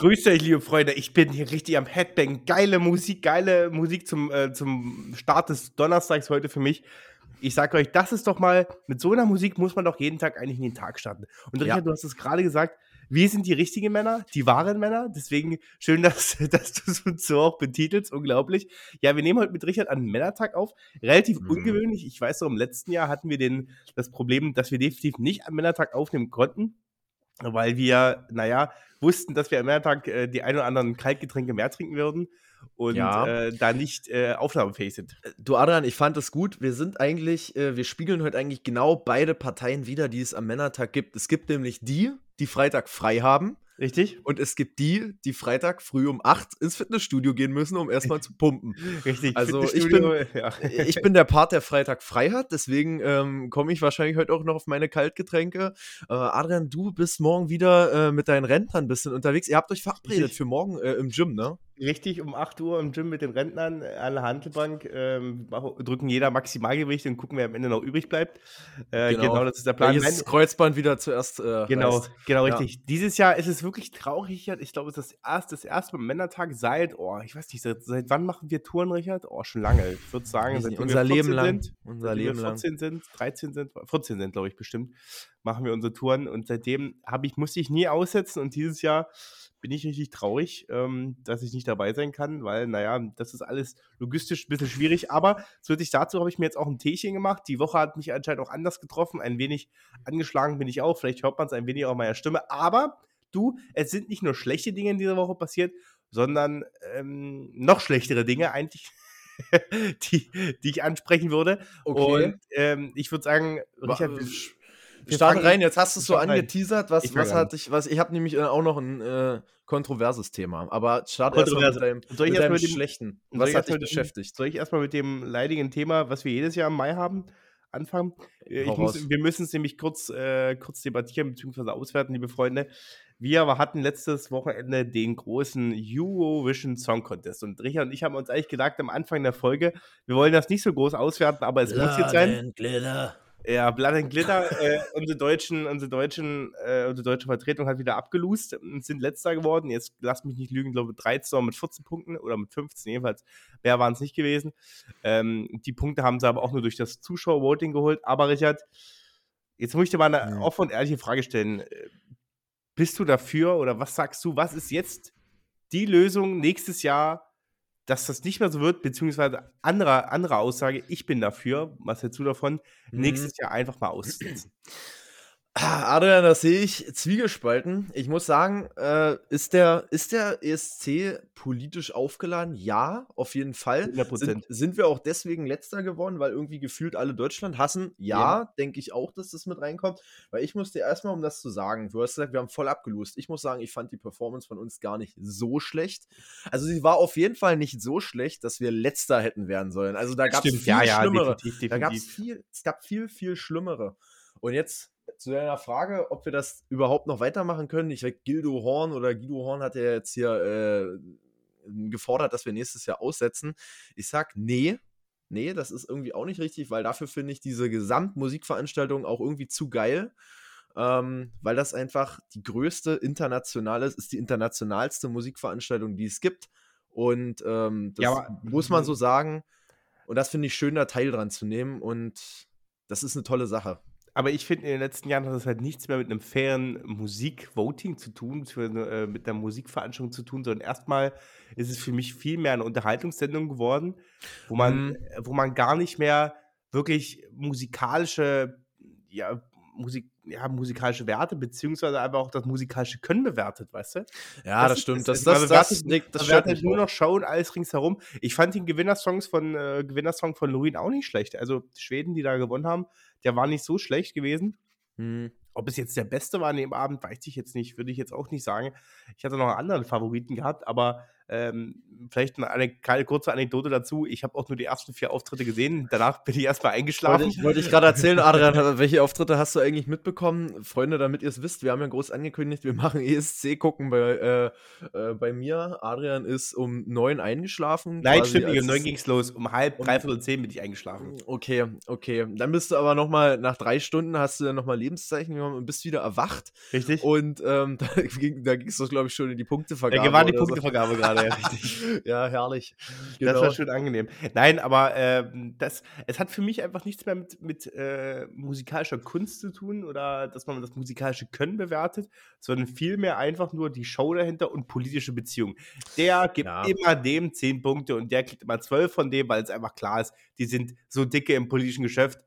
Grüßt euch, liebe Freunde. Ich bin hier richtig am Headbang. Geile Musik, geile Musik zum, äh, zum Start des Donnerstags heute für mich. Ich sage euch, das ist doch mal, mit so einer Musik muss man doch jeden Tag eigentlich in den Tag starten. Und Richard, ja. du hast es gerade gesagt, wir sind die richtigen Männer, die wahren Männer. Deswegen schön, dass, dass du es uns so auch betitelst. Unglaublich. Ja, wir nehmen heute mit Richard einen Männertag auf. Relativ mhm. ungewöhnlich. Ich weiß noch, im letzten Jahr hatten wir den, das Problem, dass wir definitiv nicht am Männertag aufnehmen konnten weil wir, naja, wussten, dass wir am Männertag äh, die ein oder anderen Kaltgetränke mehr trinken würden und ja. äh, da nicht äh, aufnahmefähig sind. Äh, du Adrian, ich fand es gut. Wir sind eigentlich, äh, wir spiegeln heute eigentlich genau beide Parteien wieder, die es am Männertag gibt. Es gibt nämlich die, die Freitag frei haben Richtig. Und es gibt die, die Freitag früh um 8 ins Fitnessstudio gehen müssen, um erstmal zu pumpen. Richtig. Also ich bin, ja. ich bin der Part, der Freitag frei hat, deswegen ähm, komme ich wahrscheinlich heute auch noch auf meine Kaltgetränke. Äh, Adrian, du bist morgen wieder äh, mit deinen Rentnern ein bisschen unterwegs. Ihr habt euch verabredet Richtig. für morgen äh, im Gym, ne? Richtig, um 8 Uhr im Gym mit den Rentnern an der Handelbank, ähm, drücken jeder Maximalgewicht und gucken, wer am Ende noch übrig bleibt. Äh, genau. genau. das ist der Plan. Welches Kreuzband wieder zuerst äh, Genau, reißt. genau, richtig. Ja. Dieses Jahr ist es wirklich traurig, Ich glaube, es ist das erste, das erste Männertag seit, oh, ich weiß nicht, seit, seit, wann machen wir Touren, Richard? Oh, schon lange. Ich würde sagen, seit unser Leben lang. Sind, unser Leben wir 14 lang. sind, 13 sind, 14 sind, glaube ich, bestimmt, machen wir unsere Touren. Und seitdem ich, musste ich nie aussetzen und dieses Jahr bin ich richtig traurig, ähm, dass ich nicht dabei sein kann, weil, naja, das ist alles logistisch ein bisschen schwierig. Aber zusätzlich dazu habe ich mir jetzt auch ein Teechen gemacht. Die Woche hat mich anscheinend auch anders getroffen. Ein wenig angeschlagen bin ich auch. Vielleicht hört man es ein wenig auch meiner Stimme. Aber du, es sind nicht nur schlechte Dinge in dieser Woche passiert, sondern ähm, noch schlechtere Dinge eigentlich. die, die ich ansprechen würde. Okay. Und ähm, ich würde sagen, Richard, wir starten rein, jetzt hast du es so angeteasert, was, was hatte ich, was, ich habe nämlich äh, auch noch ein äh, kontroverses Thema, aber start erstmal mit deinem, soll ich mit deinem mit dem, schlechten. Was hat dich beschäftigt? Soll ich erstmal mit dem leidigen Thema, was wir jedes Jahr im Mai haben, anfangen? Äh, muss, wir müssen es nämlich kurz, äh, kurz debattieren bzw. auswerten, liebe Freunde. Wir hatten letztes Wochenende den großen Eurovision Song Contest und Richard und ich haben uns eigentlich gedacht am Anfang der Folge, wir wollen das nicht so groß auswerten, aber es muss jetzt sein. Glitter. Ja, Blood and Glitter, äh, unsere deutschen, unsere deutschen, äh, unsere deutsche Vertretung hat wieder abgelost und sind letzter geworden. Jetzt lass mich nicht lügen, glaube 13 mit 14 Punkten oder mit 15 jedenfalls. Mehr waren es nicht gewesen. Ähm, die Punkte haben sie aber auch nur durch das Zuschauervoting geholt. Aber Richard, jetzt muss ich dir mal eine ja. offene und ehrliche Frage stellen. Bist du dafür oder was sagst du? Was ist jetzt die Lösung nächstes Jahr dass das nicht mehr so wird, beziehungsweise andere, andere Aussage, ich bin dafür, was hältst du davon, mhm. nächstes Jahr einfach mal auszusetzen? Adrian, das sehe ich zwiegespalten. Ich muss sagen, äh, ist, der, ist der ESC politisch aufgeladen? Ja, auf jeden Fall. 100%. Sind, sind wir auch deswegen letzter geworden, weil irgendwie gefühlt alle Deutschland hassen? Ja, ja. denke ich auch, dass das mit reinkommt. Weil ich musste erstmal, um das zu sagen, du hast gesagt, wir haben voll abgelost. Ich muss sagen, ich fand die Performance von uns gar nicht so schlecht. Also sie war auf jeden Fall nicht so schlecht, dass wir letzter hätten werden sollen. Also da gab es viel ja, ja, schlimmere. Definitiv, definitiv. Da gab es viel, es gab viel, viel schlimmere. Und jetzt zu deiner Frage, ob wir das überhaupt noch weitermachen können. Ich weiß, Gildo Horn oder Guido Horn hat ja jetzt hier äh, gefordert, dass wir nächstes Jahr aussetzen. Ich sag, nee, nee, das ist irgendwie auch nicht richtig, weil dafür finde ich diese Gesamtmusikveranstaltung auch irgendwie zu geil. Ähm, weil das einfach die größte internationale ist, ist die internationalste Musikveranstaltung, die es gibt. Und ähm, das ja, muss man so sagen. Und das finde ich schön, da Teil dran zu nehmen. Und das ist eine tolle Sache aber ich finde, in den letzten Jahren hat das halt nichts mehr mit einem fairen Musikvoting zu tun, äh, mit einer Musikveranstaltung zu tun, sondern erstmal ist es für mich viel mehr eine Unterhaltungssendung geworden, wo man, mhm. wo man gar nicht mehr wirklich musikalische, ja, Musik, ja, musikalische Werte, beziehungsweise aber auch das musikalische Können bewertet, weißt du? Ja, das, das stimmt. Das, das, das, das, das, das stört halt nur noch Show und alles ringsherum. Ich fand den Gewinnersongs von, äh, Gewinnersong von Lorin auch nicht schlecht. Also die Schweden, die da gewonnen haben, der war nicht so schlecht gewesen. Hm. Ob es jetzt der beste war an dem Abend, weiß ich jetzt nicht, würde ich jetzt auch nicht sagen. Ich hatte noch einen anderen Favoriten gehabt, aber Ähm, vielleicht eine, eine kurze Anekdote dazu. Ich habe auch nur die ersten vier Auftritte gesehen. Danach bin ich erstmal eingeschlafen. Wollte ich, wollte ich gerade erzählen, Adrian, welche Auftritte hast du eigentlich mitbekommen? Freunde, damit ihr es wisst, wir haben ja groß angekündigt, wir machen ESC gucken bei, äh, äh, bei mir. Adrian ist um neun eingeschlafen. Nein, stimmt nicht. Um neun ging es los. Um halb, dreiviertel zehn bin ich eingeschlafen. Okay, okay. Dann bist du aber nochmal, nach drei Stunden hast du dann nochmal Lebenszeichen genommen und bist wieder erwacht. Richtig. Und ähm, da ging es, glaube ich, schon in die Punktevergabe. Ja, war die Punktevergabe so. gerade, ja, richtig. ja, herrlich. Genau. Das war schön angenehm. Nein, aber äh, das, es hat für mich einfach nichts mehr mit, mit äh, musikalischer Kunst zu tun oder dass man das musikalische Können bewertet, sondern vielmehr einfach nur die Show dahinter und politische Beziehungen. Der gibt ja. immer dem zehn Punkte und der kriegt immer zwölf von dem, weil es einfach klar ist, die sind so dicke im politischen Geschäft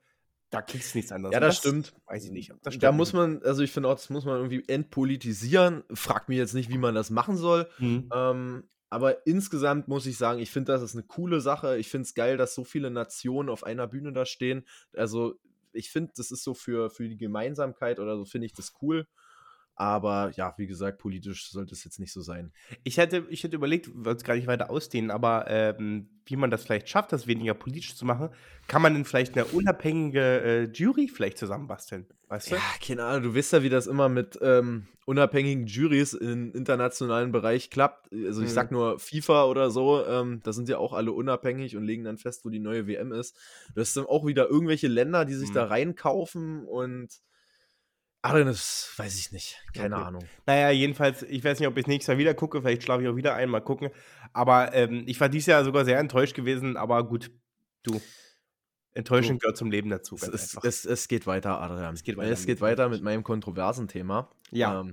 da kriegst du nichts anderes. Ja, das, das, stimmt. Weiß ich nicht. da muss man, also ich finde auch, das muss man irgendwie entpolitisieren. Fragt mich jetzt nicht, wie man das machen soll. Mhm. Ähm, aber insgesamt muss ich sagen, ich finde, das ist eine coole Sache. Ich finde es geil, dass so viele Nationen auf einer Bühne da stehen. Also, ich finde, das ist so für, für die Gemeinsamkeit oder so, finde ich das cool. Aber ja, wie gesagt, politisch sollte es jetzt nicht so sein. Ich hätte, ich hätte überlegt, würde es gar nicht weiter ausdehnen, aber ähm, wie man das vielleicht schafft, das weniger politisch zu machen, kann man denn vielleicht eine unabhängige äh, Jury vielleicht zusammenbasteln? Weißt du? Ja, keine Ahnung, du weißt ja, wie das immer mit ähm, unabhängigen Juries im internationalen Bereich klappt. Also ich mhm. sag nur FIFA oder so, ähm, da sind ja auch alle unabhängig und legen dann fest, wo die neue WM ist. Du hast dann auch wieder irgendwelche Länder, die sich mhm. da reinkaufen und Das weiß ich nicht. Keine okay. Ahnung. Naja, jedenfalls, ich weiß nicht, ob ich nächstes Jahr wieder gucke. Vielleicht schlafe ich auch wieder ein, mal gucken. Aber ähm, ich war dieses Jahr sogar sehr enttäuscht gewesen. Aber gut, du. Enttäuschend gehört zum Leben dazu. Es, es, es, geht weiter, Adrian. Es geht weiter, es geht weiter mit meinem kontroversen Thema. Ja, ähm,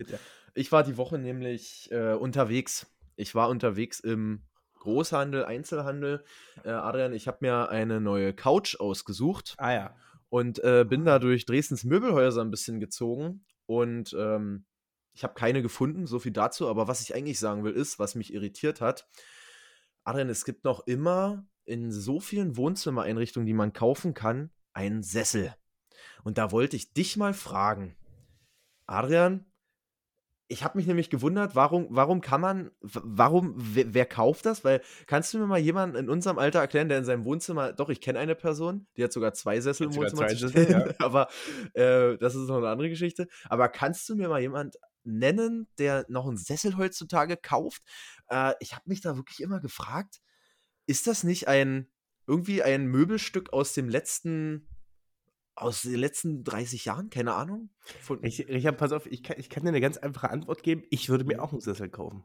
Ich war die Woche nämlich äh, unterwegs. Ich war unterwegs im Großhandel, Einzelhandel. Äh, Adrian, ich habe mir eine neue Couch ausgesucht. Ah ja und äh, bin da durch Dresdens Möbelhäuser ein bisschen gezogen und ähm, ich habe keine gefunden, so viel dazu. Aber was ich eigentlich sagen will, ist, was mich irritiert hat, Adrian, es gibt noch immer in so vielen Wohnzimmereinrichtungen, die man kaufen kann, einen Sessel. Und da wollte ich dich mal fragen, Adrian, ich habe mich nämlich gewundert, warum, warum kann man, warum, wer, wer, kauft das? Weil, kannst du mir mal jemanden in unserem Alter erklären, der in seinem Wohnzimmer, doch, ich kenne eine Person, die hat sogar zwei Sessel im Wohnzimmer. Sessel, ja. aber äh, das ist noch eine andere Geschichte. Aber kannst du mir mal jemanden nennen, der noch einen Sessel heutzutage kauft? Äh, ich habe mich da wirklich immer gefragt, ist das nicht ein, irgendwie ein Möbelstück aus dem letzten aus den letzten 30 Jahren, keine Ahnung. Von ich, Richard, pass auf, ich kann, ich kann dir eine ganz einfache Antwort geben. Ich würde mir auch einen Sessel kaufen.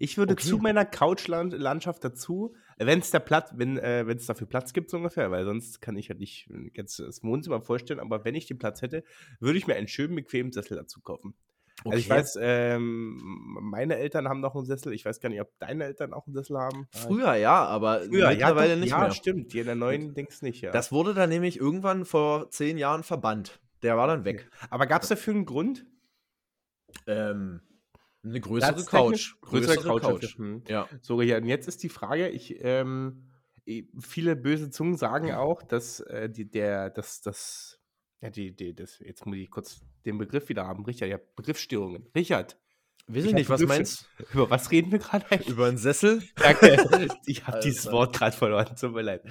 Ich würde okay. zu meiner Couchlandschaft dazu, wenn es Platz, wenn äh, es dafür Platz gibt, so ungefähr, weil sonst kann ich halt nicht jetzt das Wohnzimmer vorstellen, aber wenn ich den Platz hätte, würde ich mir einen schönen, bequemen Sessel dazu kaufen. Okay. Also ich weiß, ähm, meine Eltern haben noch einen Sessel. Ich weiß gar nicht, ob deine Eltern auch einen Sessel haben. Früher ja, aber Früher, mittlerweile ja, nicht ja, mehr. Ja, stimmt. Die in der neuen Dings nicht, ja. Das wurde dann nämlich irgendwann vor zehn Jahren verbannt. Der war dann weg. Aber gab es dafür einen Grund? Ähm, eine größere Couch. Größere, größere Couch. Couch. Hm. Ja. So, ja, und jetzt ist die Frage, ich, ähm, viele böse Zungen sagen auch, dass äh, die, der, dass das ja, die, die, das, jetzt muss ich kurz den Begriff wieder haben. Richard, ja, Begriffsstörungen. Richard. Weiß ich nicht, was meinst du? Über was reden wir gerade eigentlich? Über einen Sessel? Danke. ich habe dieses Wort gerade verloren, tut mir leid.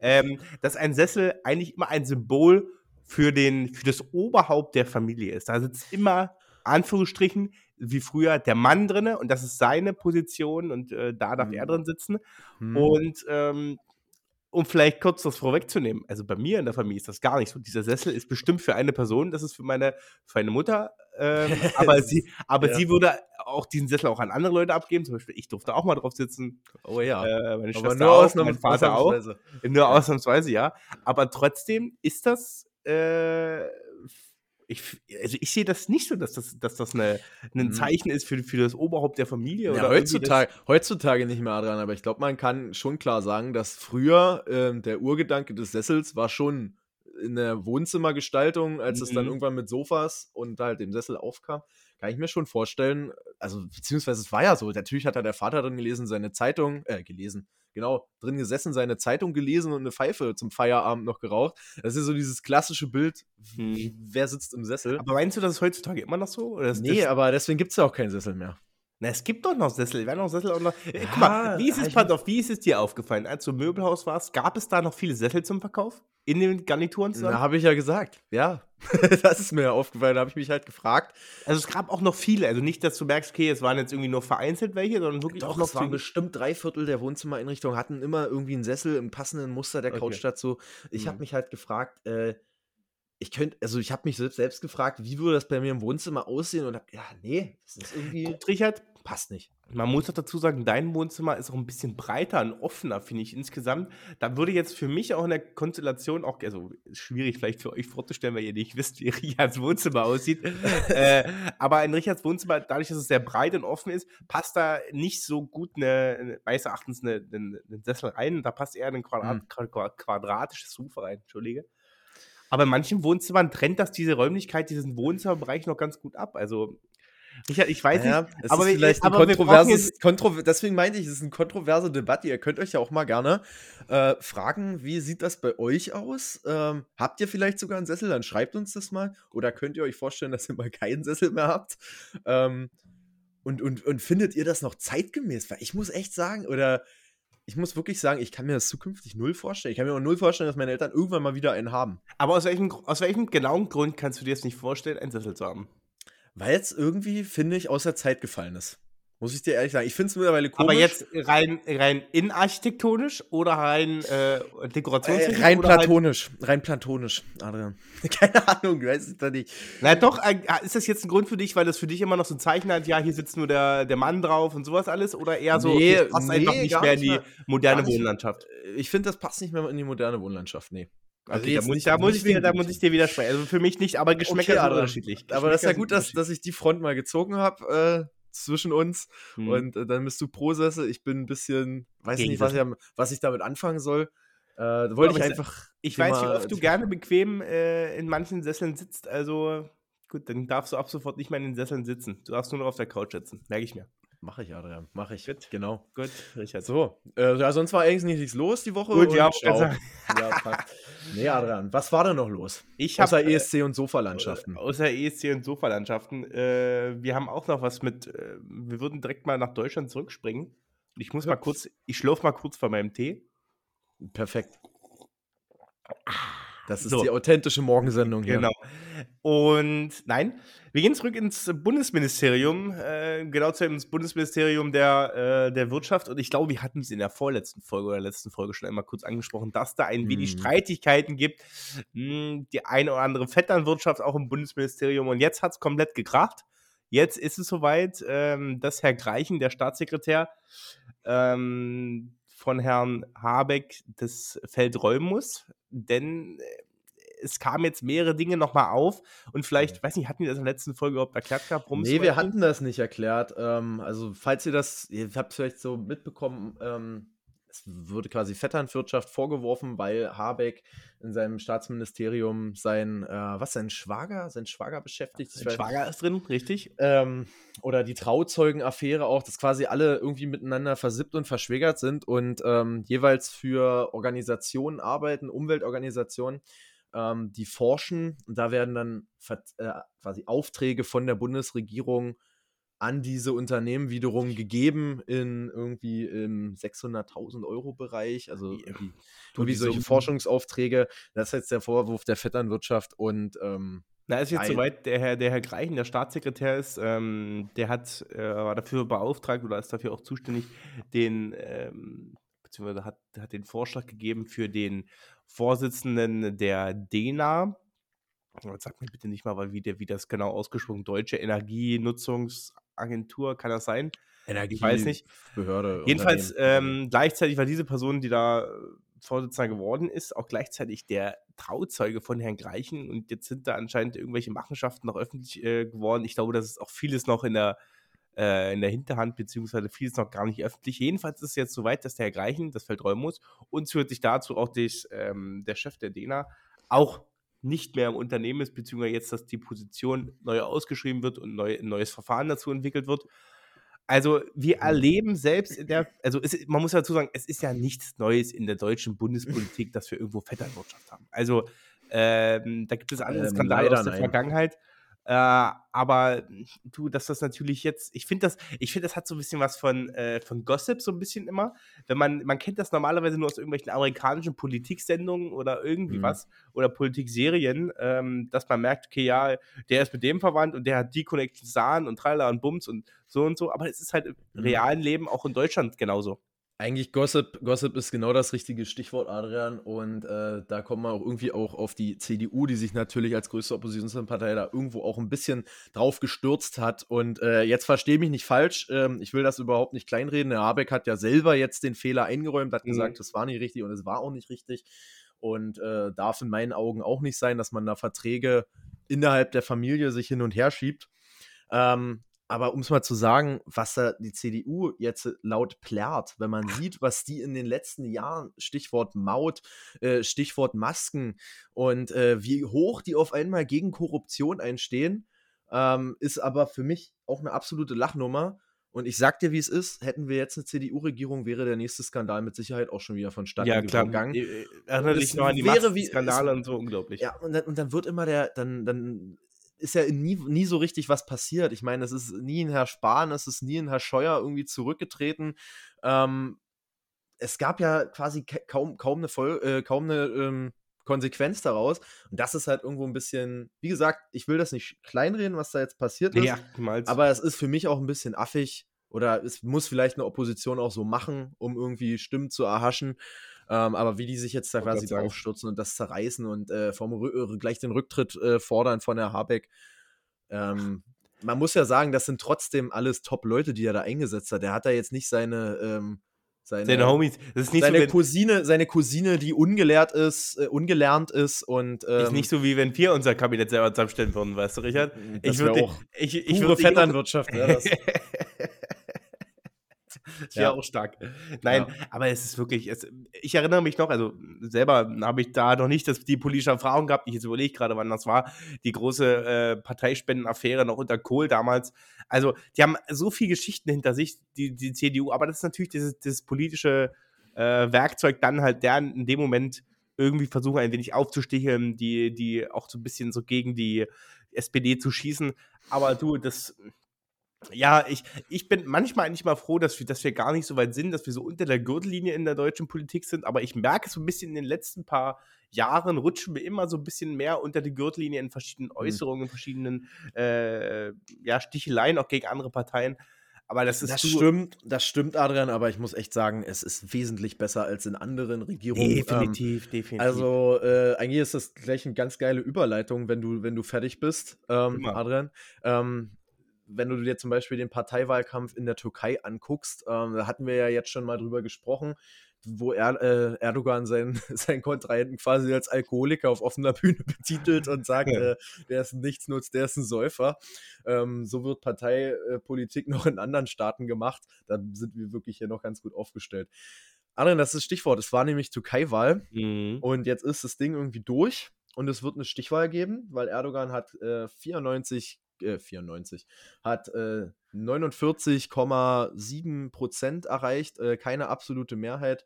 Ähm, dass ein Sessel eigentlich immer ein Symbol für, den, für das Oberhaupt der Familie ist. Da sitzt immer, Anführungsstrichen, wie früher der Mann drinne und das ist seine Position und äh, da darf hm. er drin sitzen. Hm. Und ähm, um vielleicht kurz das vorwegzunehmen, also bei mir in der Familie ist das gar nicht so. Dieser Sessel ist bestimmt für eine Person, das ist für meine, für meine Mutter, ähm, aber, sie, aber ja. sie würde auch diesen Sessel auch an andere Leute abgeben. Zum Beispiel, ich durfte auch mal drauf sitzen. Oh ja. Äh, meine aber nur auch, mein Vater auch. Nur ausnahmsweise, ja. Aber trotzdem ist das äh, ich, also ich sehe das nicht so, dass das, dass das eine, ein mhm. Zeichen ist für, für das Oberhaupt der Familie. Ja, heutzutage, heutzutage nicht mehr dran, aber ich glaube, man kann schon klar sagen, dass früher äh, der Urgedanke des Sessels war schon in der Wohnzimmergestaltung, als mhm. es dann mhm. irgendwann mit Sofas und halt dem Sessel aufkam, kann ich mir schon vorstellen, also beziehungsweise es war ja so, natürlich hat da der Vater drin gelesen, seine Zeitung, äh, gelesen, genau, drin gesessen, seine Zeitung gelesen und eine Pfeife zum Feierabend noch geraucht. Das ist so dieses klassische Bild, hm. wer sitzt im Sessel. Aber meinst du, das ist heutzutage immer noch so? Oder nee, aber deswegen gibt es ja auch keinen Sessel mehr. Na, es gibt doch noch Sessel. Werden noch Sessel auch noch. Äh, guck mal, wie ist es, pass auf, wie ist es dir aufgefallen? Als du im Möbelhaus warst, gab es da noch viele Sessel zum Verkauf? In den Garnituren zusammen? Na, habe ich ja gesagt. Ja. das ist mir aufgefallen. Da habe ich mich halt gefragt. Also, es gab auch noch viele. Also, nicht, dass du merkst, okay, es waren jetzt irgendwie nur vereinzelt welche, sondern wirklich Doch, auch noch. Es waren bestimmt drei Viertel der Wohnzimmereinrichtungen hatten immer irgendwie einen Sessel im passenden Muster der Couch okay. dazu. Ich mhm. habe mich halt gefragt, äh, ich könnte, also ich habe mich selbst gefragt, wie würde das bei mir im Wohnzimmer aussehen und hab, ja, nee, das ist irgendwie. Gut, Richard, passt nicht. Man muss auch dazu sagen, dein Wohnzimmer ist auch ein bisschen breiter und offener, finde ich insgesamt. Da würde jetzt für mich auch in der Konstellation auch, also schwierig vielleicht für euch vorzustellen, weil ihr nicht wisst, wie Richards Wohnzimmer aussieht. äh, aber in Richards Wohnzimmer, dadurch, dass es sehr breit und offen ist, passt da nicht so gut eine, meines Erachtens eine, eine, eine Sessel rein. Da passt eher ein Quadrat, hm. quadratisches Sofa rein, Entschuldige. Aber in manchen Wohnzimmern trennt das diese Räumlichkeit, diesen Wohnzimmerbereich noch ganz gut ab. Also ich, ich weiß naja, nicht, es aber, ist vielleicht ein aber kontroverses, kontro deswegen meinte ich, es ist eine kontroverse Debatte. Ihr könnt euch ja auch mal gerne äh, fragen, wie sieht das bei euch aus? Ähm, habt ihr vielleicht sogar einen Sessel? Dann schreibt uns das mal. Oder könnt ihr euch vorstellen, dass ihr mal keinen Sessel mehr habt? Ähm, und, und, und findet ihr das noch zeitgemäß? Weil ich muss echt sagen, oder ich muss wirklich sagen, ich kann mir das zukünftig null vorstellen. Ich kann mir auch null vorstellen, dass meine Eltern irgendwann mal wieder einen haben. Aber aus welchem, aus welchem genauen Grund kannst du dir das nicht vorstellen, einen Sessel zu haben? Weil es irgendwie, finde ich, aus der Zeit gefallen ist. Muss ich dir ehrlich sagen. Ich finde es mittlerweile komisch. Aber jetzt rein, rein innenarchitektonisch oder rein äh, dekorationstechnisch? Äh, rein platonisch. Rein, rein platonisch, Adrian. Keine Ahnung, weiß ich da nicht. Na doch, äh, ist das jetzt ein Grund für dich, weil das für dich immer noch so ein Zeichen hat, ja, hier sitzt nur der, der Mann drauf und sowas alles? Oder eher so, nee, das passt nee, einfach nicht mehr in die moderne Wohnlandschaft? Ich finde, das passt nicht mehr in die moderne Wohnlandschaft, nee. Also okay, da, muss, da, muss ich dir, da muss ich dir widersprechen. Also für mich nicht, aber Geschmäcker okay, sind unterschiedlich. Geschmäcker aber das ist ja gut, dass, dass ich die Front mal gezogen habe. Äh, zwischen uns hm. und äh, dann bist du pro Sessel. Ich bin ein bisschen, weiß Gegen nicht, was ich, was ich, damit anfangen soll. Äh, wollte ich einfach. Ich weiß, wie oft du gerne bequem äh, in manchen Sesseln sitzt. Also gut, dann darfst du ab sofort nicht mehr in den Sesseln sitzen. Du darfst nur noch auf der Couch sitzen. Merke ich mir. Mache ich, Adrian. Mache ich. Gut. Genau. Gut, Richard. So, äh, ja, sonst war eigentlich nichts los die Woche. Gut, ja, ja, passt. Nee, Adrian, was war denn noch los? Ich außer hab, ESC und Sofalandschaften. Außer ESC und Sofalandschaften. Äh, wir haben auch noch was mit, äh, wir würden direkt mal nach Deutschland zurückspringen. Ich muss ja. mal kurz, ich schlürfe mal kurz von meinem Tee. Perfekt. Das ist so. die authentische Morgensendung hier. Genau. Und nein, wir gehen zurück ins Bundesministerium, äh, genau zu ins Bundesministerium der, äh, der Wirtschaft. Und ich glaube, wir hatten es in der vorletzten Folge oder letzten Folge schon einmal kurz angesprochen, dass da ein wenig hm. Streitigkeiten gibt. Hm, die eine oder andere Vetternwirtschaft auch im Bundesministerium. Und jetzt hat es komplett gekracht. Jetzt ist es soweit, ähm, dass Herr Greichen, der Staatssekretär, ähm, von Herrn Habeck das Feld räumen muss, denn äh, es kamen jetzt mehrere Dinge nochmal auf und vielleicht, weiß nicht, hatten wir das in der letzten Folge überhaupt erklärt gehabt? Nee, wir hatten das nicht erklärt. Ähm, also, falls ihr das, ihr habt es vielleicht so mitbekommen, ähm, es wurde quasi Vetternwirtschaft vorgeworfen, weil Habeck in seinem Staatsministerium sein, äh, was, sein Schwager, sein Schwager beschäftigt. Sein Schwager ist drin, richtig. Ähm, oder die Trauzeugenaffäre auch, dass quasi alle irgendwie miteinander versippt und verschwägert sind und ähm, jeweils für Organisationen arbeiten, Umweltorganisationen, ähm, die forschen. Und da werden dann äh, quasi Aufträge von der Bundesregierung an diese Unternehmen wiederum gegeben in irgendwie im 600.000 Euro Bereich, also irgendwie, irgendwie solche Forschungsaufträge. Das ist jetzt der Vorwurf der Vetternwirtschaft und ähm, na, ist jetzt soweit, der Herr, der Herr Greichen, der Staatssekretär ist, ähm, der hat, äh, war dafür beauftragt oder ist dafür auch zuständig, den, ähm, beziehungsweise hat, hat den Vorschlag gegeben für den Vorsitzenden der DENA, Jetzt sag mir bitte nicht mal, wie, der, wie das genau ausgesprochen Deutsche Energienutzungsagentur, kann das sein? Energie, ich weiß nicht. Behörde. Jedenfalls ähm, gleichzeitig war diese Person, die da äh, Vorsitzender geworden ist, auch gleichzeitig der Trauzeuge von Herrn Greichen und jetzt sind da anscheinend irgendwelche Machenschaften noch öffentlich äh, geworden. Ich glaube, das ist auch vieles noch in der, äh, in der Hinterhand, beziehungsweise vieles noch gar nicht öffentlich. Jedenfalls ist es jetzt soweit, dass der Herr Greichen das Feld räumen muss und zusätzlich dazu auch des, ähm, der Chef der DENA auch nicht mehr im Unternehmen ist, beziehungsweise jetzt, dass die Position neu ausgeschrieben wird und neu, ein neues Verfahren dazu entwickelt wird. Also wir erleben selbst in der, also es, man muss dazu sagen, es ist ja nichts Neues in der deutschen Bundespolitik, dass wir irgendwo Vetternwirtschaft haben. Also ähm, da gibt es andere ähm, Skandale aus der nein. Vergangenheit. Äh, aber du, dass das natürlich jetzt, ich finde das, ich finde, das hat so ein bisschen was von, äh, von Gossip, so ein bisschen immer. Wenn man, man kennt das normalerweise nur aus irgendwelchen amerikanischen Politiksendungen oder irgendwie mhm. was oder Politikserien, ähm, dass man merkt, okay, ja, der ist mit dem verwandt und der hat die Connections da und tralala und Bums und so und so. Aber es ist halt im mhm. realen Leben auch in Deutschland genauso. Eigentlich Gossip, Gossip ist genau das richtige Stichwort, Adrian. Und äh, da kommen wir auch irgendwie auch auf die CDU, die sich natürlich als größte Oppositionspartei da irgendwo auch ein bisschen drauf gestürzt hat. Und äh, jetzt verstehe mich nicht falsch, ähm, ich will das überhaupt nicht kleinreden. Der Habeck hat ja selber jetzt den Fehler eingeräumt, hat mhm. gesagt, das war nicht richtig und es war auch nicht richtig. Und äh, darf in meinen Augen auch nicht sein, dass man da Verträge innerhalb der Familie sich hin und her schiebt. Ähm, aber um es mal zu sagen, was da die CDU jetzt laut plärt, wenn man sieht, was die in den letzten Jahren, Stichwort Maut, äh, Stichwort Masken und äh, wie hoch die auf einmal gegen Korruption einstehen, ähm, ist aber für mich auch eine absolute Lachnummer. Und ich sag dir, wie es ist, hätten wir jetzt eine CDU-Regierung, wäre der nächste Skandal mit Sicherheit auch schon wieder vonstatten ja, klar. gegangen. Äh, äh, erinnere dich noch an die wäre wie, Skandale und so, unglaublich. Ja, und dann, und dann wird immer der, dann, dann ist ja nie, nie so richtig was passiert. Ich meine, es ist nie ein Herr Spahn, es ist nie ein Herr Scheuer irgendwie zurückgetreten. Ähm, es gab ja quasi kaum, kaum eine, Voll äh, kaum eine ähm, Konsequenz daraus. Und das ist halt irgendwo ein bisschen, wie gesagt, ich will das nicht kleinreden, was da jetzt passiert ist. Ja, aber es ist für mich auch ein bisschen affig. Oder es muss vielleicht eine Opposition auch so machen, um irgendwie Stimmen zu erhaschen. Ähm, aber wie die sich jetzt da quasi draufstürzen und das zerreißen und äh, vom äh, gleich den Rücktritt äh, fordern von der Habeck. Ähm, man muss ja sagen, das sind trotzdem alles Top-Leute, die er da eingesetzt hat. Der hat da jetzt nicht seine, ähm, seine, seine Homies. Das ist nicht seine so, Cousine, seine Cousine, die ungelehrt ist, äh, ungelernt ist und ähm, ist nicht so wie wenn wir unser Kabinett selber zusammenstellen würden, weißt du, Richard? ich würde auch ich, ich würde Vetternwirtschaft. Ja, Das wäre ja. auch stark. Nein, ja. aber es ist wirklich, es, ich erinnere mich noch, also selber habe ich da noch nicht das, die politische Erfahrung gehabt. Ich jetzt überlege gerade, wann das war. Die große äh, Parteispendenaffäre noch unter Kohl damals. Also, die haben so viele Geschichten hinter sich, die, die CDU, aber das ist natürlich dieses, dieses politische äh, Werkzeug dann halt, der in dem Moment irgendwie versuchen, ein wenig aufzusticheln, die, die auch so ein bisschen so gegen die SPD zu schießen. Aber du, das, ja, ich, ich bin manchmal eigentlich mal froh, dass wir, dass wir gar nicht so weit sind, dass wir so unter der Gürtellinie in der deutschen Politik sind. Aber ich merke so ein bisschen in den letzten paar Jahren rutschen wir immer so ein bisschen mehr unter die Gürtellinie in verschiedenen mhm. Äußerungen, in verschiedenen äh, ja, Sticheleien auch gegen andere Parteien. Aber das ist. Das stimmt, das stimmt, Adrian, aber ich muss echt sagen, es ist wesentlich besser als in anderen Regierungen. Definitiv, ähm, definitiv. Also, äh, eigentlich ist das gleich eine ganz geile Überleitung, wenn du, wenn du fertig bist, ähm, Adrian. Ähm, wenn du dir zum Beispiel den Parteiwahlkampf in der Türkei anguckst, ähm, da hatten wir ja jetzt schon mal drüber gesprochen, wo er, äh, Erdogan seinen, seinen Kontrahenten quasi als Alkoholiker auf offener Bühne betitelt und sagt, ja. äh, der ist ein Nichtsnutz, der ist ein Säufer. Ähm, so wird Parteipolitik noch in anderen Staaten gemacht. Da sind wir wirklich hier noch ganz gut aufgestellt. Adrian, das ist das Stichwort. Es war nämlich Türkei-Wahl mhm. und jetzt ist das Ding irgendwie durch und es wird eine Stichwahl geben, weil Erdogan hat äh, 94 äh, 94, hat äh, 49,7 Prozent erreicht, äh, keine absolute Mehrheit.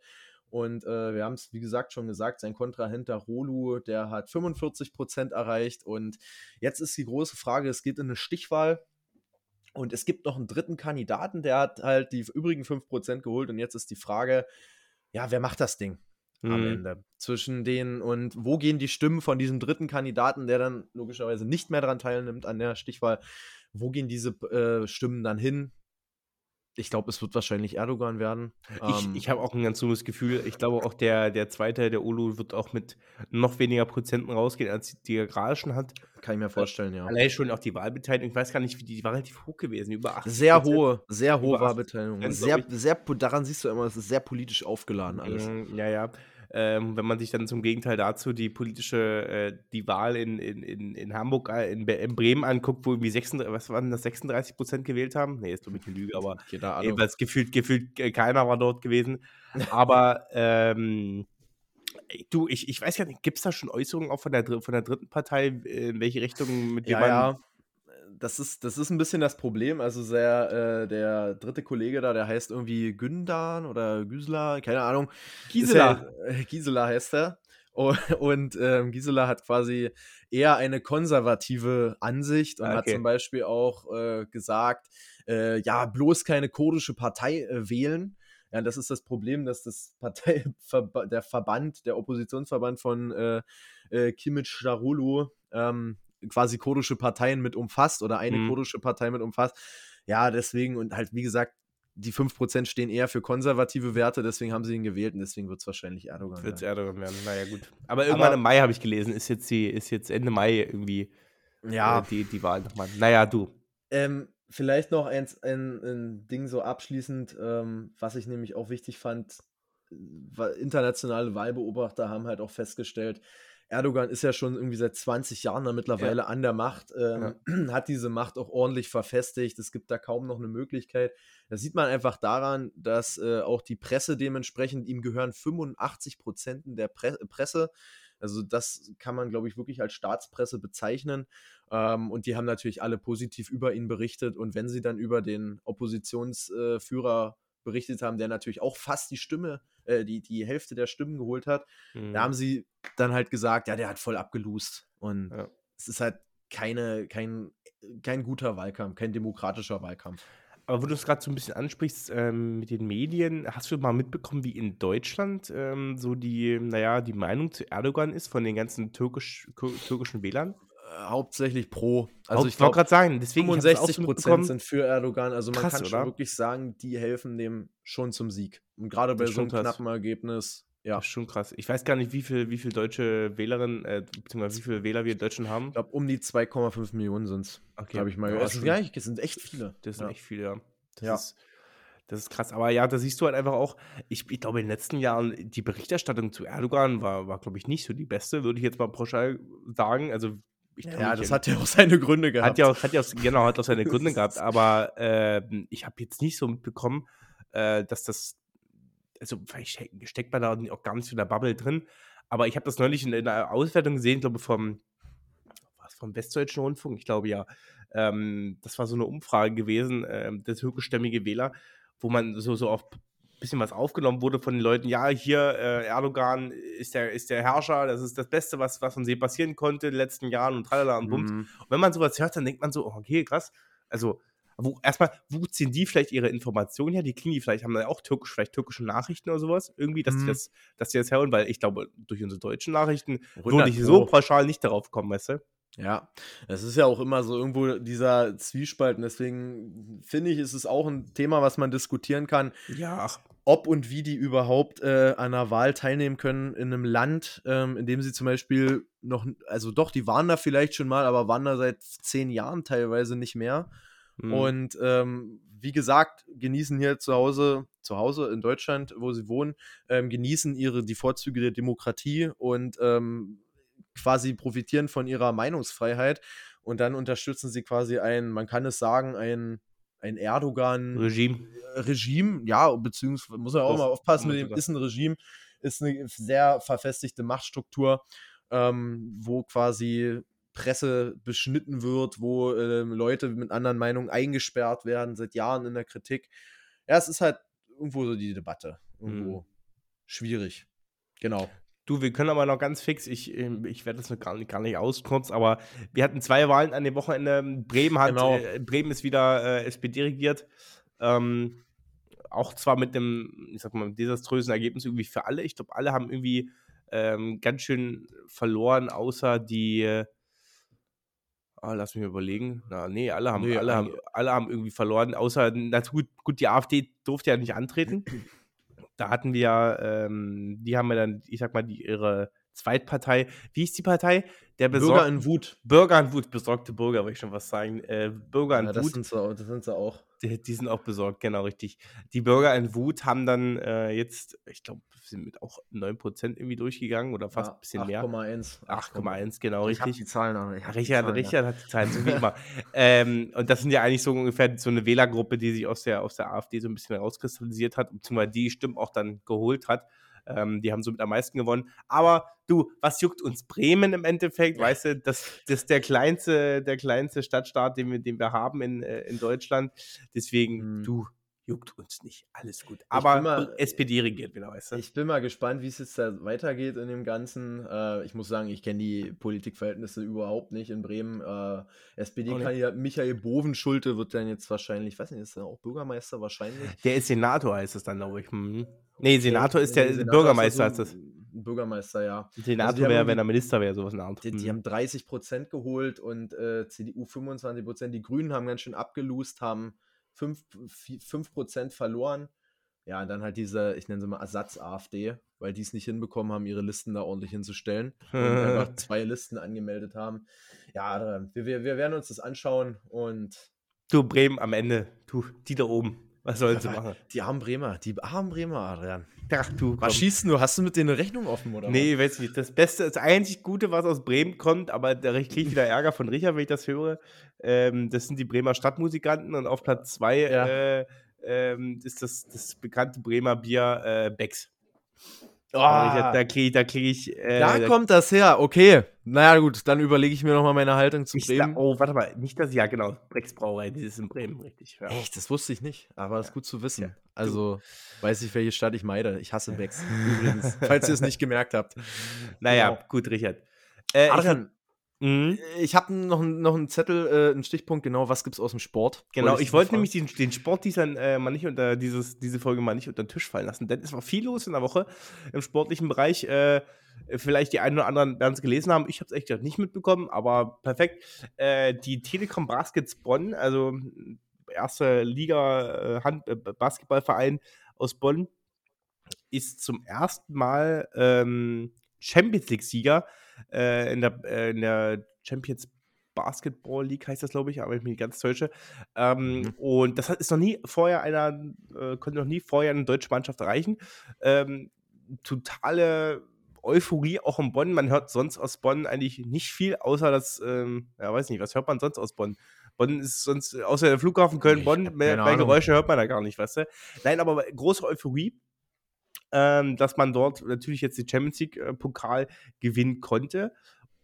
Und äh, wir haben es, wie gesagt, schon gesagt, sein Kontrahent der Rolu, der hat 45 Prozent erreicht. Und jetzt ist die große Frage, es geht in eine Stichwahl. Und es gibt noch einen dritten Kandidaten, der hat halt die übrigen 5 Prozent geholt. Und jetzt ist die Frage, ja, wer macht das Ding? Mhm. am Ende. Zwischen denen und wo gehen die Stimmen von diesem dritten Kandidaten, der dann logischerweise nicht mehr daran teilnimmt an der Stichwahl, wo gehen diese äh, Stimmen dann hin? Ich glaube, es wird wahrscheinlich Erdogan werden. Ich, ähm, ich habe auch ein ganz dummes Gefühl. Ich glaube auch der, der zweite, der Ulu, wird auch mit noch weniger Prozenten rausgehen, als die er gerade schon hat. Kann ich mir vorstellen, ja. Allein schon auch die Wahlbeteiligung. Ich weiß gar nicht, wie die, die war relativ hoch gewesen. Über 80 Sehr hohe, sehr hohe Wahlbeteiligung. Sehr, sehr, daran siehst du immer, es ist sehr politisch aufgeladen alles. Mm, ja, ja. Ähm, wenn man sich dann zum Gegenteil dazu die politische, äh, die Wahl in, in, in, in Hamburg, äh, in, in, Bremen anguckt, wo irgendwie 36, was waren das, 36 Prozent gewählt haben? Nee, ist doch nicht eine Lüge, aber jedenfalls gefühlt, gefühlt äh, keiner war dort gewesen. Aber ähm, du, ich, ich weiß gar nicht, gibt es da schon Äußerungen auch von der, von der dritten Partei, in welche Richtung mit ja, ja das ist, das ist ein bisschen das Problem. Also sehr, äh, der dritte Kollege da, der heißt irgendwie Gündan oder Güsela, keine Ahnung. Gisela. Ja, äh, Gisela heißt er. Und ähm, Gisela hat quasi eher eine konservative Ansicht und okay. hat zum Beispiel auch äh, gesagt, äh, ja, bloß keine kurdische Partei äh, wählen. Ja, das ist das Problem, dass das Partei, der Verband, der Oppositionsverband von äh, äh, Kimic Darulu ähm, quasi kurdische Parteien mit umfasst oder eine mhm. kurdische Partei mit umfasst. Ja, deswegen und halt, wie gesagt, die 5% stehen eher für konservative Werte, deswegen haben sie ihn gewählt und deswegen wird es wahrscheinlich Erdogan Wird es Erdogan werden, naja gut. Aber irgendwann Aber, im Mai habe ich gelesen, ist jetzt, die, ist jetzt Ende Mai irgendwie ja. Äh, die, die Wahl nochmal. Naja, du. Ähm, vielleicht noch ein, ein, ein, Ding so abschließend, ähm, was ich nämlich auch wichtig fand, internationale Wahlbeobachter haben halt auch festgestellt, Erdogan ist ja schon irgendwie seit 20 Jahren da mittlerweile ja. an der Macht, ähm, ja. hat diese Macht auch ordentlich verfestigt. Es gibt da kaum noch eine Möglichkeit. Das sieht man einfach daran, dass äh, auch die Presse dementsprechend, ihm gehören 85 Prozent der Pre Presse. Also das kann man, glaube ich, wirklich als Staatspresse bezeichnen. Ähm, und die haben natürlich alle positiv über ihn berichtet. Und wenn sie dann über den Oppositionsführer äh, berichtet haben, der natürlich auch fast die Stimme, äh, die, die Hälfte der Stimmen geholt hat. Mhm. Da haben sie dann halt gesagt, ja, der hat voll abgelust. Und ja. es ist halt keine, kein, kein guter Wahlkampf, kein demokratischer Wahlkampf. Aber wo du es gerade so ein bisschen ansprichst ähm, mit den Medien, hast du mal mitbekommen, wie in Deutschland ähm, so die, naja, die Meinung zu Erdogan ist von den ganzen türkisch, türkischen Wählern? Hauptsächlich pro. Also ich wollte gerade sagen, deswegen 65 Prozent sind für Erdogan. Also man krass, kann schon oder? wirklich sagen, die helfen dem schon zum Sieg. Und gerade bei so einem krass. knappen Ergebnis. Ja. Das ist schon krass. Ich weiß gar nicht, wie viele wie viel deutsche Wählerinnen, äh, beziehungsweise wie viele Wähler wir in Deutschland haben. Ich glaube, um die 2,5 Millionen sind es. Okay. Habe ich mal gehört. Das, ja, das, sind echt viele. Das sind ja. echt viele, ja. Das ja. Ist, das ist krass. Aber ja, da siehst du halt einfach auch, ich, ich glaube, in den letzten Jahren, die Berichterstattung zu Erdogan war, war glaube ich, nicht so die beste, würde ich jetzt mal pauschal sagen. Also ja, das hat ja auch seine Gründe gehabt. Hat ja auch, hat ja auch, genau, hat auch seine Gründe gehabt. Aber äh, ich habe jetzt nicht so mitbekommen, äh, dass das, also vielleicht steckt man da auch gar nicht so in der Bubble drin. Aber ich habe das neulich in, in einer Auswertung gesehen, glaube ich, vom, was, vom Westdeutschen Rundfunk, ich glaube ja. Ähm, das war so eine Umfrage gewesen, äh, der türkischstämmige Wähler, wo man so, so auf bisschen was aufgenommen wurde von den Leuten, ja, hier äh, Erdogan ist der, ist der Herrscher, das ist das Beste, was, was uns je passieren konnte in den letzten Jahren und tralala und bums. Mhm. Und wenn man sowas hört, dann denkt man so, okay, krass. Also, wo, erstmal, wo ziehen die vielleicht ihre Informationen her? Die kriegen die vielleicht, haben da auch türkisch, vielleicht türkische Nachrichten oder sowas, irgendwie, dass mhm. die das, dass die das hören, weil ich glaube, durch unsere deutschen Nachrichten würde ich so pauschal nicht darauf kommen, weißt du? Ja, es ist ja auch immer so irgendwo dieser Zwiespalt. Und deswegen finde ich, ist es auch ein Thema, was man diskutieren kann. Ja. Ach. Ob und wie die überhaupt äh, an einer Wahl teilnehmen können in einem Land, ähm, in dem sie zum Beispiel noch, also doch, die waren da vielleicht schon mal, aber waren da seit zehn Jahren teilweise nicht mehr. Mhm. Und ähm, wie gesagt, genießen hier zu Hause, zu Hause in Deutschland, wo sie wohnen, ähm, genießen ihre die Vorzüge der Demokratie und ähm, quasi profitieren von ihrer Meinungsfreiheit und dann unterstützen sie quasi ein, man kann es sagen, ein, ein Erdogan-Regime. Regime, ja, beziehungsweise muss man auch mal aufpassen mit dem, ist ein Regime, ist eine sehr verfestigte Machtstruktur, ähm, wo quasi Presse beschnitten wird, wo äh, Leute mit anderen Meinungen eingesperrt werden, seit Jahren in der Kritik. Ja, es ist halt irgendwo so die Debatte. Irgendwo mhm. schwierig. Genau. Du, wir können aber noch ganz fix, ich, ähm, ich werde das noch gar nicht, gar nicht auskürzen, aber wir hatten zwei Wahlen an dem Wochenende. Bremen hat, genau. äh, Bremen ist wieder äh, SPD regiert. Ähm, auch zwar mit einem, ich sag mal, desaströsen Ergebnis irgendwie für alle. Ich glaube, alle haben irgendwie ähm, ganz schön verloren, außer die. Oh, lass mich überlegen. Na, nee, alle haben, nee, alle, haben, alle haben irgendwie verloren, außer, na gut, gut, die AfD durfte ja nicht antreten da hatten wir, ähm, die haben ja dann, ich sag mal, die, ihre Zweitpartei. Wie ist die Partei? Der Bürger in Wut. Bürger in Wut, besorgte Bürger, wollte ich schon was sagen. Äh, Bürger in ja, das Wut. Sind sie, das sind sie auch. Die, die, sind auch besorgt, genau richtig. Die Bürger in Wut haben dann äh, jetzt, ich glaube, sind mit auch 9% irgendwie durchgegangen oder fast ja, ein bisschen 8, mehr. 8,1. 8,1, genau, ich richtig. Ich die Zahlen noch. Richard, Zahlen, Richard ja. hat die Zahlen, so wie immer. ähm, und das sind ja eigentlich so ungefähr so eine Wählergruppe, die sich aus der, aus der AfD so ein bisschen herauskristallisiert hat, beziehungsweise die Stimmen auch dann geholt hat. Ähm, die haben somit am meisten gewonnen. Aber du, was juckt uns Bremen im Endeffekt? Ja. Weißt du, das, das ist der kleinste, der kleinste Stadtstaat, den wir, den wir haben in, äh, in Deutschland. Deswegen, mhm. du, juckt uns nicht. Alles gut. Aber mal, SPD regiert wieder, weißt du? Ich bin mal gespannt, wie es jetzt da weitergeht in dem Ganzen. Äh, ich muss sagen, ich kenne die Politikverhältnisse überhaupt nicht in Bremen. Äh, SPD-Kandidat Michael Bovenschulte wird dann jetzt wahrscheinlich, ich weiß nicht, ist er auch Bürgermeister wahrscheinlich? Der ist Senator, heißt es dann, glaube ich. Hm. Nee, Senator ist der Senator Bürgermeister, heißt das. Bürgermeister, ja. Senator also wäre, wenn er Minister wäre, sowas in der Art. Die, die hm. haben 30 Prozent geholt und äh, CDU 25 Prozent. Die Grünen haben ganz schön abgelust, haben 5%, Prozent verloren. Ja, und dann halt diese, ich nenne sie mal Ersatz-AfD, weil die es nicht hinbekommen haben, ihre Listen da ordentlich hinzustellen und einfach zwei Listen angemeldet haben. Ja, wir, wir, wir werden uns das anschauen und. Du, Bremen am Ende, du, die da oben. Was sollen sie machen? Die armen Bremer, die armen Bremer, Adrian. Ach du. Was schießt du? Hast du mit denen eine Rechnung offen, oder? Nee, was? weiß nicht. Das Beste, das einzig Gute, was aus Bremen kommt, aber da kriege ich wieder Ärger von Richard, wenn ich das höre. Ähm, das sind die Bremer Stadtmusikanten und auf Platz zwei ja. äh, ähm, ist das, das bekannte Bremer Bier äh, Becks. Oh, da kriege ich, da krieg ich. Äh, da kommt das her, okay. Naja, gut, dann überlege ich mir nochmal meine Haltung zu Bremen. Da, oh, warte mal, nicht das, ja, genau. Brecks Brauerei, die ist in Bremen, richtig. Ja. Echt, das wusste ich nicht, aber das ist gut zu wissen. Ja. Also, weiß ich, welche Stadt ich meide. Ich hasse Becks, übrigens, falls ihr es nicht gemerkt habt. Naja, genau. gut, Richard. Äh, Adrian, Mhm. Ich habe noch, noch einen Zettel, äh, einen Stichpunkt, genau, was gibt es aus dem Sport? Genau, ich, ich wollte nämlich den, den Sport dieser, äh, mal nicht unter dieses, diese Folge mal nicht unter den Tisch fallen lassen, denn es war viel los in der Woche im sportlichen Bereich. Äh, vielleicht die einen oder anderen werden es gelesen haben. Ich habe es echt nicht mitbekommen, aber perfekt. Äh, die Telekom Baskets Bonn, also erste Liga äh, Hand, äh, Basketballverein aus Bonn, ist zum ersten Mal ähm, Champions League-Sieger äh, in, der, äh, in der Champions Basketball League heißt das, glaube ich, aber ich mich ganz täusche. Ähm, mhm. Und das ist noch nie vorher einer, äh, konnte noch nie vorher eine deutsche Mannschaft erreichen. Ähm, totale Euphorie auch in Bonn. Man hört sonst aus Bonn eigentlich nicht viel, außer das, ähm, ja, weiß nicht, was hört man sonst aus Bonn? Bonn ist sonst, außer der Flughafen Köln-Bonn, mehr Geräusche hört man da gar nicht, weißt du? Nein, aber große Euphorie ähm, dass man dort natürlich jetzt die Champions League-Pokal äh, gewinnen konnte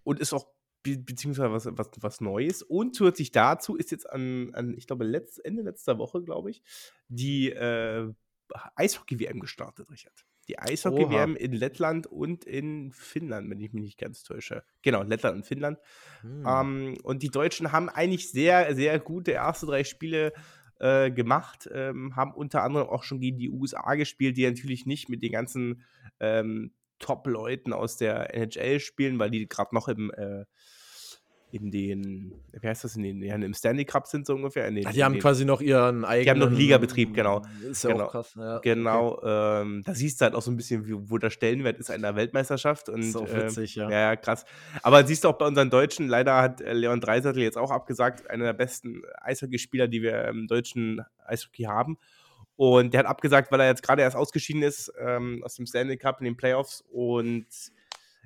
und ist auch be beziehungsweise was, was, was Neues. Und zusätzlich dazu ist jetzt an, an ich glaube, letzt, Ende letzter Woche, glaube ich, die äh, Eishockey-WM gestartet, Richard. Die Eishockey-WM in Lettland und in Finnland, wenn ich mich nicht ganz täusche. Genau, Lettland und Finnland. Hm. Ähm, und die Deutschen haben eigentlich sehr, sehr gute erste drei Spiele äh, gemacht, ähm, haben unter anderem auch schon gegen die USA gespielt, die natürlich nicht mit den ganzen ähm, Top-Leuten aus der NHL spielen, weil die gerade noch im äh, in den, wie heißt das, in den, ja, im Stanley Cup sind so ungefähr. Den, Ach, die haben den, quasi noch ihren eigenen. Die haben noch Ligabetrieb, genau. Ist ja genau, auch krass. Ja, genau. Okay. Ähm, da siehst du halt auch so ein bisschen, wie, wo der Stellenwert ist einer Weltmeisterschaft. Und, ist auch witzig, ähm, ja. Ja, krass. Aber siehst du auch bei unseren Deutschen, leider hat äh, Leon Dreisattel jetzt auch abgesagt, einer der besten Eishockeyspieler, die wir im deutschen Eishockey haben. Und der hat abgesagt, weil er jetzt gerade erst ausgeschieden ist ähm, aus dem Stanley Cup in den Playoffs und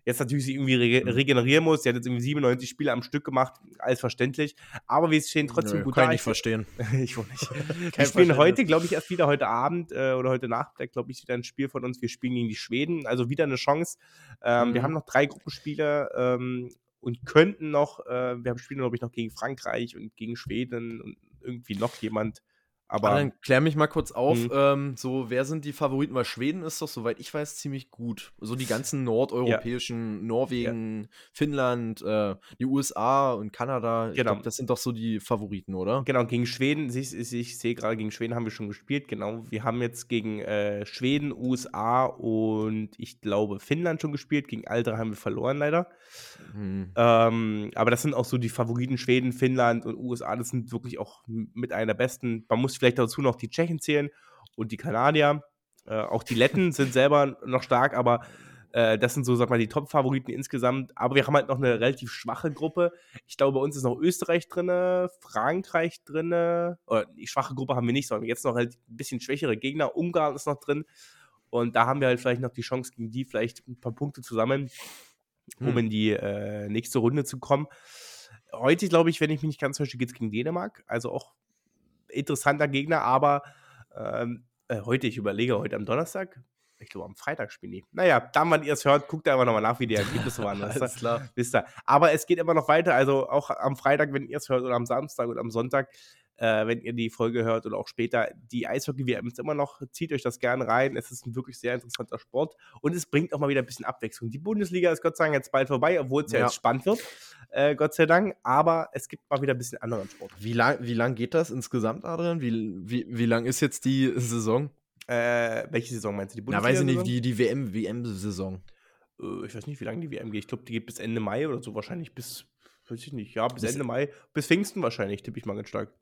jetzt natürlich sich irgendwie re mhm. regenerieren muss. Der hat jetzt irgendwie 97 Spiele am Stück gemacht, alles verständlich. Aber wir stehen trotzdem Nö, gut kann da. Kann ich nicht verstehen. ich auch nicht. wir spielen heute, glaube ich, erst wieder heute Abend äh, oder heute Nacht, glaube ich, wieder ein Spiel von uns. Wir spielen gegen die Schweden, also wieder eine Chance. Ähm, mhm. Wir haben noch drei Gruppenspiele ähm, und könnten noch, äh, wir haben spielen, glaube ich, noch gegen Frankreich und gegen Schweden und irgendwie noch jemand. Aber dann klär mich mal kurz auf, mhm. ähm, so wer sind die Favoriten? Weil Schweden ist doch, soweit ich weiß, ziemlich gut. So die ganzen nordeuropäischen, ja. Norwegen, ja. Finnland, äh, die USA und Kanada. Genau. Ich glaub, das sind doch so die Favoriten, oder? Genau, gegen Schweden, ich, ich, ich sehe gerade, gegen Schweden haben wir schon gespielt, genau. Wir haben jetzt gegen äh, Schweden, USA und ich glaube Finnland schon gespielt. Gegen Alter haben wir verloren leider. Mhm. Ähm, aber das sind auch so die Favoriten Schweden, Finnland und USA. Das sind wirklich auch mit einer der besten. Man muss vielleicht dazu noch die Tschechen zählen und die Kanadier. Äh, auch die Letten sind selber noch stark, aber äh, das sind so, sag mal, die Top-Favoriten insgesamt. Aber wir haben halt noch eine relativ schwache Gruppe. Ich glaube, bei uns ist noch Österreich drin, Frankreich drin. Oder die schwache Gruppe haben wir nicht, sondern jetzt noch halt ein bisschen schwächere Gegner. Ungarn ist noch drin. Und da haben wir halt vielleicht noch die Chance, gegen die vielleicht ein paar Punkte zu sammeln, um hm. in die äh, nächste Runde zu kommen. Heute, glaube ich, wenn ich mich nicht ganz täusche, geht es gegen Dänemark. Also auch interessanter Gegner, aber ähm, äh, heute, ich überlege, heute am Donnerstag, ich glaube am Freitag spielen die. Naja, dann, wenn ihr es hört, guckt einfach nochmal nach, wie die Ergebnisse waren. Alles klar. Wisst ihr. Aber es geht immer noch weiter, also auch am Freitag, wenn ihr es hört, oder am Samstag oder am Sonntag, äh, wenn ihr die Folge hört oder auch später. Die Eishockey-WM ist immer noch, zieht euch das gerne rein. Es ist ein wirklich sehr interessanter Sport und es bringt auch mal wieder ein bisschen Abwechslung. Die Bundesliga ist Gott sei Dank jetzt bald vorbei, obwohl es ja. ja, jetzt spannend wird, äh, Gott sei Dank. Aber es gibt mal wieder ein bisschen anderen Sport. Wie lang, wie lang geht das insgesamt, Adrian? Wie, wie, wie lang ist jetzt die Saison? Äh, welche Saison meinst du? Die Bundesliga? Na, weiß ich nicht, die, die WM, WM-Saison. Äh, ich weiß nicht, wie lange die WM geht. Ich glaube, die geht bis Ende Mai oder so, wahrscheinlich bis, weiß ich nicht, ja, bis, bis Ende Mai, bis Pfingsten wahrscheinlich, tippe ich mal ganz stark.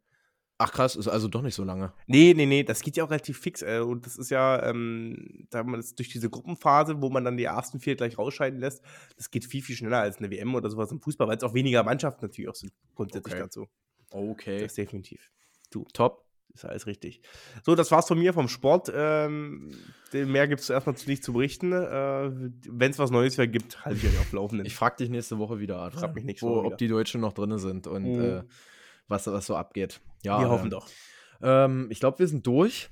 Ach krass, ist also doch nicht so lange. Nee, nee, nee, das geht ja auch relativ fix. Äh, und das ist ja, ähm, da man das durch diese Gruppenphase, wo man dann die ersten vier gleich rausscheiden lässt, das geht viel, viel schneller als eine WM oder sowas im Fußball, weil es auch weniger Mannschaften natürlich auch sind, grundsätzlich okay. dazu. Okay. Das ist definitiv. Du. Top. Ist alles richtig. So, das war's von mir vom Sport. Ähm, mehr gibt es erstmal nicht zu berichten. Äh, Wenn es was Neues gibt, halte ich euch auf Laufenden. Ich frage dich nächste Woche wieder, Adrian. Frag mich nächste Woche Ob die Deutschen noch drin sind und mhm. äh, was, was so abgeht. Ja, wir hoffen doch. Ähm, ich glaube, wir sind durch.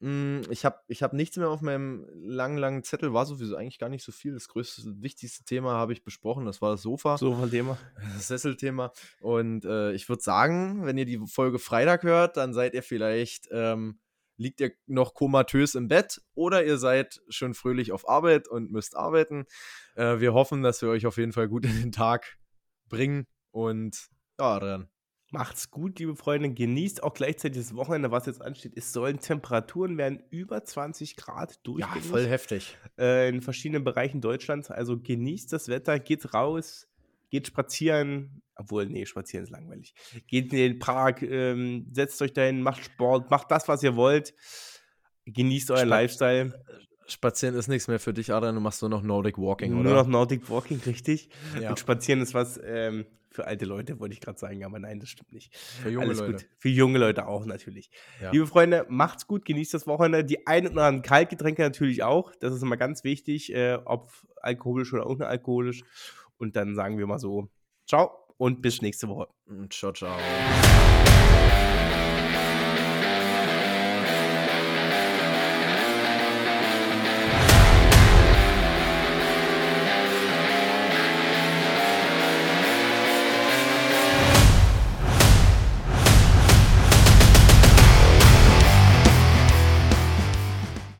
Hm, ich habe ich hab nichts mehr auf meinem langen, langen Zettel. War sowieso eigentlich gar nicht so viel. Das größte, wichtigste Thema habe ich besprochen. Das war das Sofa. Sofa-Thema. Das Sesselthema. Und äh, ich würde sagen, wenn ihr die Folge Freitag hört, dann seid ihr vielleicht, ähm, liegt ihr noch komatös im Bett oder ihr seid schon fröhlich auf Arbeit und müsst arbeiten. Äh, wir hoffen, dass wir euch auf jeden Fall gut in den Tag bringen. Und ja, dann Macht's gut, liebe Freunde. Genießt auch gleichzeitig das Wochenende, was jetzt ansteht. Es sollen Temperaturen werden über 20 Grad durchgängig. Ja, voll heftig. Äh, in verschiedenen Bereichen Deutschlands. Also genießt das Wetter, geht raus, geht spazieren. Obwohl, nee, spazieren ist langweilig. Geht in den Park, ähm, setzt euch dahin, macht Sport, macht das, was ihr wollt. Genießt euren Spa Lifestyle. Spazieren ist nichts mehr für dich, Adrian. Du machst nur noch Nordic Walking, nur oder? Nur noch Nordic Walking, richtig. Ja. Und Spazieren ist was, ähm, für alte Leute, wollte ich gerade sagen, aber nein, das stimmt nicht. Für junge Alles Leute. Gut. Für junge Leute auch natürlich. Ja. Liebe Freunde, macht's gut, genießt das Wochenende. Die ein oder anderen Kaltgetränke natürlich auch. Das ist immer ganz wichtig, äh, ob alkoholisch oder unalkoholisch. Und dann sagen wir mal so, ciao und bis nächste Woche. Ciao, ciao.